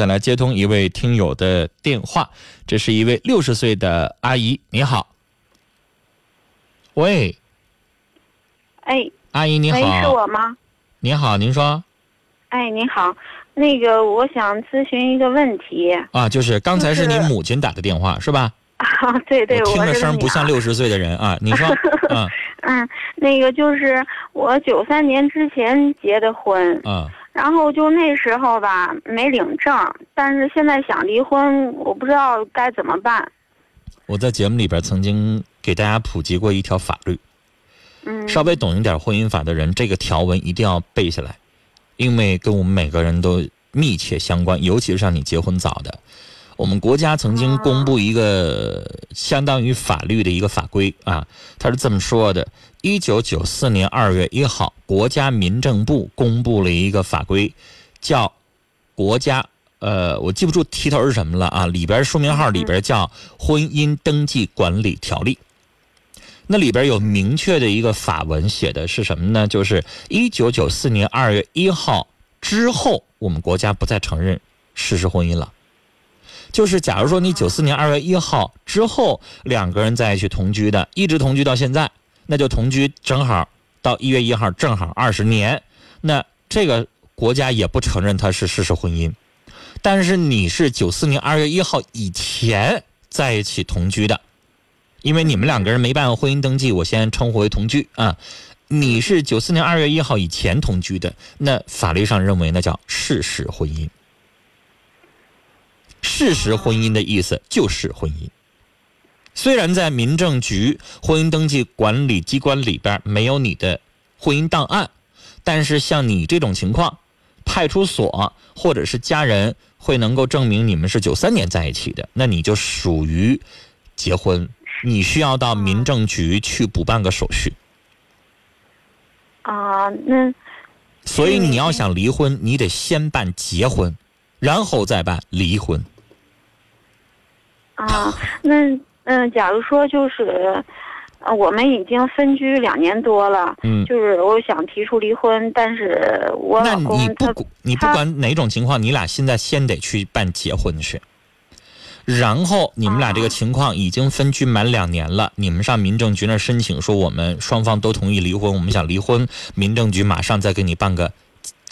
再来接通一位听友的电话，这是一位六十岁的阿姨，你好。喂，哎，阿姨你好。喂，是我吗？你好，您说。哎，您好，那个我想咨询一个问题。啊，就是刚才是您母亲打的电话是吧？啊，对对，我听着声不像。六十岁的人啊。你说，嗯嗯，那个就是我九三年之前结的婚，嗯然后就那时候吧没领证，但是现在想离婚，我不知道该怎么办。我在节目里边曾经给大家普及过一条法律，嗯，稍微懂一点婚姻法的人，这个条文一定要背下来，因为跟我们每个人都密切相关，尤其是像你结婚早的。我们国家曾经公布一个相当于法律的一个法规啊，它是这么说的：一九九四年二月一号，国家民政部公布了一个法规，叫《国家》。呃，我记不住题头是什么了啊？里边书名号里边叫《婚姻登记管理条例》。那里边有明确的一个法文，写的是什么呢？就是一九九四年二月一号之后，我们国家不再承认事实婚姻了。就是假如说你九四年二月一号之后两个人在一起同居的，一直同居到现在，那就同居正好到一月一号正好二十年，那这个国家也不承认它是事实婚姻。但是你是九四年二月一号以前在一起同居的，因为你们两个人没办婚姻登记，我先称呼为同居啊。你是九四年二月一号以前同居的，那法律上认为那叫事实婚姻。事实婚姻的意思就是婚姻。虽然在民政局婚姻登记管理机关里边没有你的婚姻档案，但是像你这种情况，派出所或者是家人会能够证明你们是九三年在一起的，那你就属于结婚，你需要到民政局去补办个手续。啊、那所以你要想离婚，你得先办结婚，然后再办离婚。啊，那嗯、假如说就是，呃，我们已经分居两年多了，嗯，就是我想提出离婚，但是我那老公他你不管你不他管哪种情况，你俩现在先得去办结婚去。然后你们俩这个情况已经分居满两年了，你们上民政局那儿申请说我们双方都同意离婚，我们想离婚，民政局马上再给你办个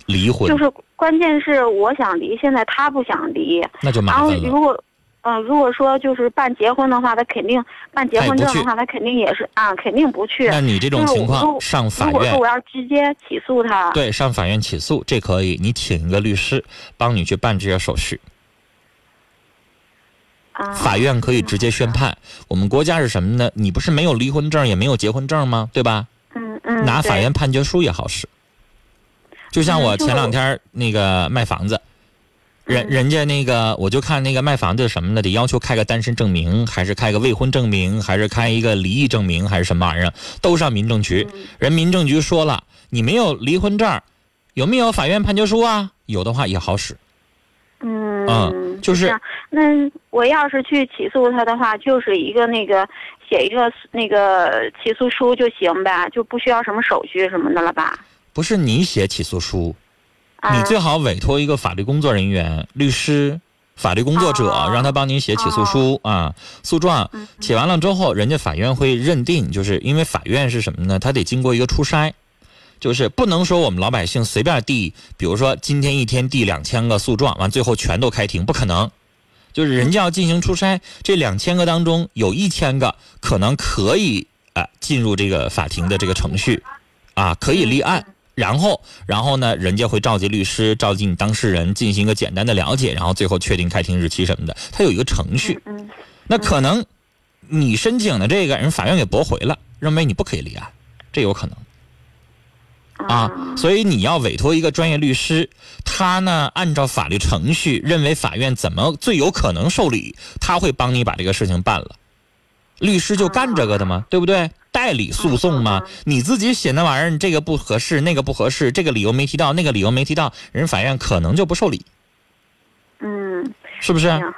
离婚，就是关键是我想离，现在他不想离，那就麻烦了。如果。嗯、如果说就是办结婚的话，他肯定办结婚证的话，他肯定也是啊，肯定不去。那你这种情况上法院如果说我要直接起诉他，对上法院起诉，这可以，你请一个律师帮你去办这些手续。啊，法院可以直接宣判。我们国家是什么呢？你不是没有离婚证，也没有结婚证吗？对吧？嗯嗯，拿法院判决书也好使。就像我前两天那个卖房子，嗯人人家那个我就看那个卖房子什么的，得要求开个单身证明，还是开个未婚证明，还是开一个离异证明，还是什么玩意儿，都上民政局。嗯人民政局说了，你没有离婚证，有没有法院判决书啊？有的话也好使。嗯嗯就是那我要是去起诉他的话，就是一个那个写一个那个起诉书就行呗，就不需要什么手续什么的了吧？不是你写起诉书，啊、你最好委托一个法律工作人员、律师、法律工作者，哦让他帮您写起诉书、啊、诉状。嗯写完了之后，人家法院会认定，就是因为法院是什么呢？他得经过一个初筛，就是不能说我们老百姓随便递，比如说今天一天递两千个诉状，完最后全都开庭，不可能。就是人家要进行初筛，这两千个当中有一千个可能可以啊、进入这个法庭的这个程序，啊可以立案。然后，然后呢，人家会召集律师，召集你当事人进行一个简单的了解，然后最后确定开庭日期什么的，它有一个程序。嗯那可能你申请的这个人法院给驳回了，认为你不可以立案，这有可能啊。所以你要委托一个专业律师，他呢按照法律程序，认为法院怎么最有可能受理，他会帮你把这个事情办了。律师就干这个的嘛，对不对？代理诉讼吗，你自己写那玩意儿，这个不合适，那个不合适，这个理由没提到，那个理由没提到，人法院可能就不受理，嗯，是不是？嗯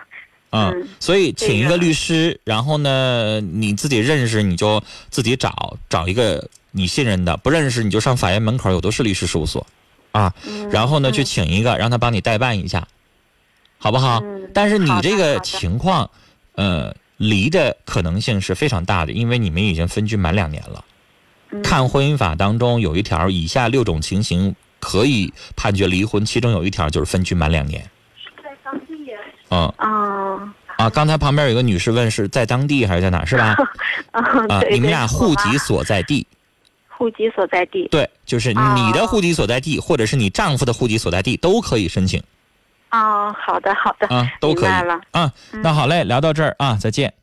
嗯，所以请一个个律师，然后呢，你自己认识你就自己找找一个你信任的，不认识你就上法院门口有都是律师事务所，啊，嗯然后呢嗯去请一个让他帮你代办一下，好不好？嗯但是你这个情况，呃，离的可能性是非常大的，因为你们已经分居满两年了。嗯。看婚姻法当中有一条，以下六种情形可以判决离婚，其中有一条就是分居满两年。嗯。啊。啊，刚才旁边有个女士问是在当地还是在哪，是吧？啊啊，对你们俩户籍所在地，户籍所在地。对，就是你的哦户籍所在地，或者是你丈夫的户籍所在地都可以申请啊，好的好的，啊，都可以了。啊。那好嘞，聊到这儿啊，再见。